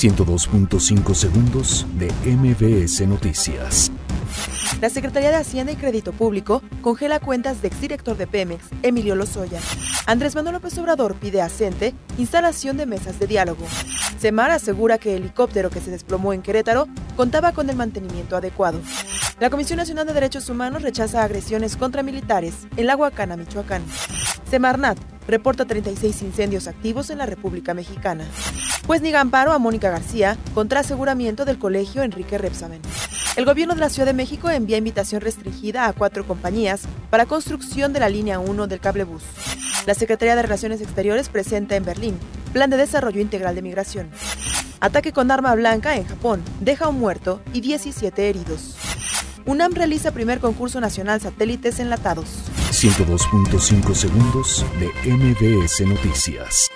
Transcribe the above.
102.5 segundos de MBS Noticias. La Secretaría de Hacienda y Crédito Público congela cuentas de exdirector de Pemex, Emilio Lozoya. Andrés Manuel López Obrador pide a CENTE instalación de mesas de diálogo. Semar asegura que el helicóptero que se desplomó en Querétaro contaba con el mantenimiento adecuado. La Comisión Nacional de Derechos Humanos rechaza agresiones contra militares en la Huacana, Michoacán. Semarnat reporta 36 incendios activos en la República Mexicana. Pues niega amparo a Mónica García contra aseguramiento del colegio Enrique Repsamen. El gobierno de la Ciudad de México envía invitación restringida a cuatro compañías para construcción de la línea 1 del cablebús. La Secretaría de Relaciones Exteriores presenta en Berlín Plan de Desarrollo Integral de Migración. Ataque con arma blanca en Japón deja un muerto y 17 heridos. UNAM realiza primer concurso nacional satélites enlatados. 102.5 segundos de MBS Noticias.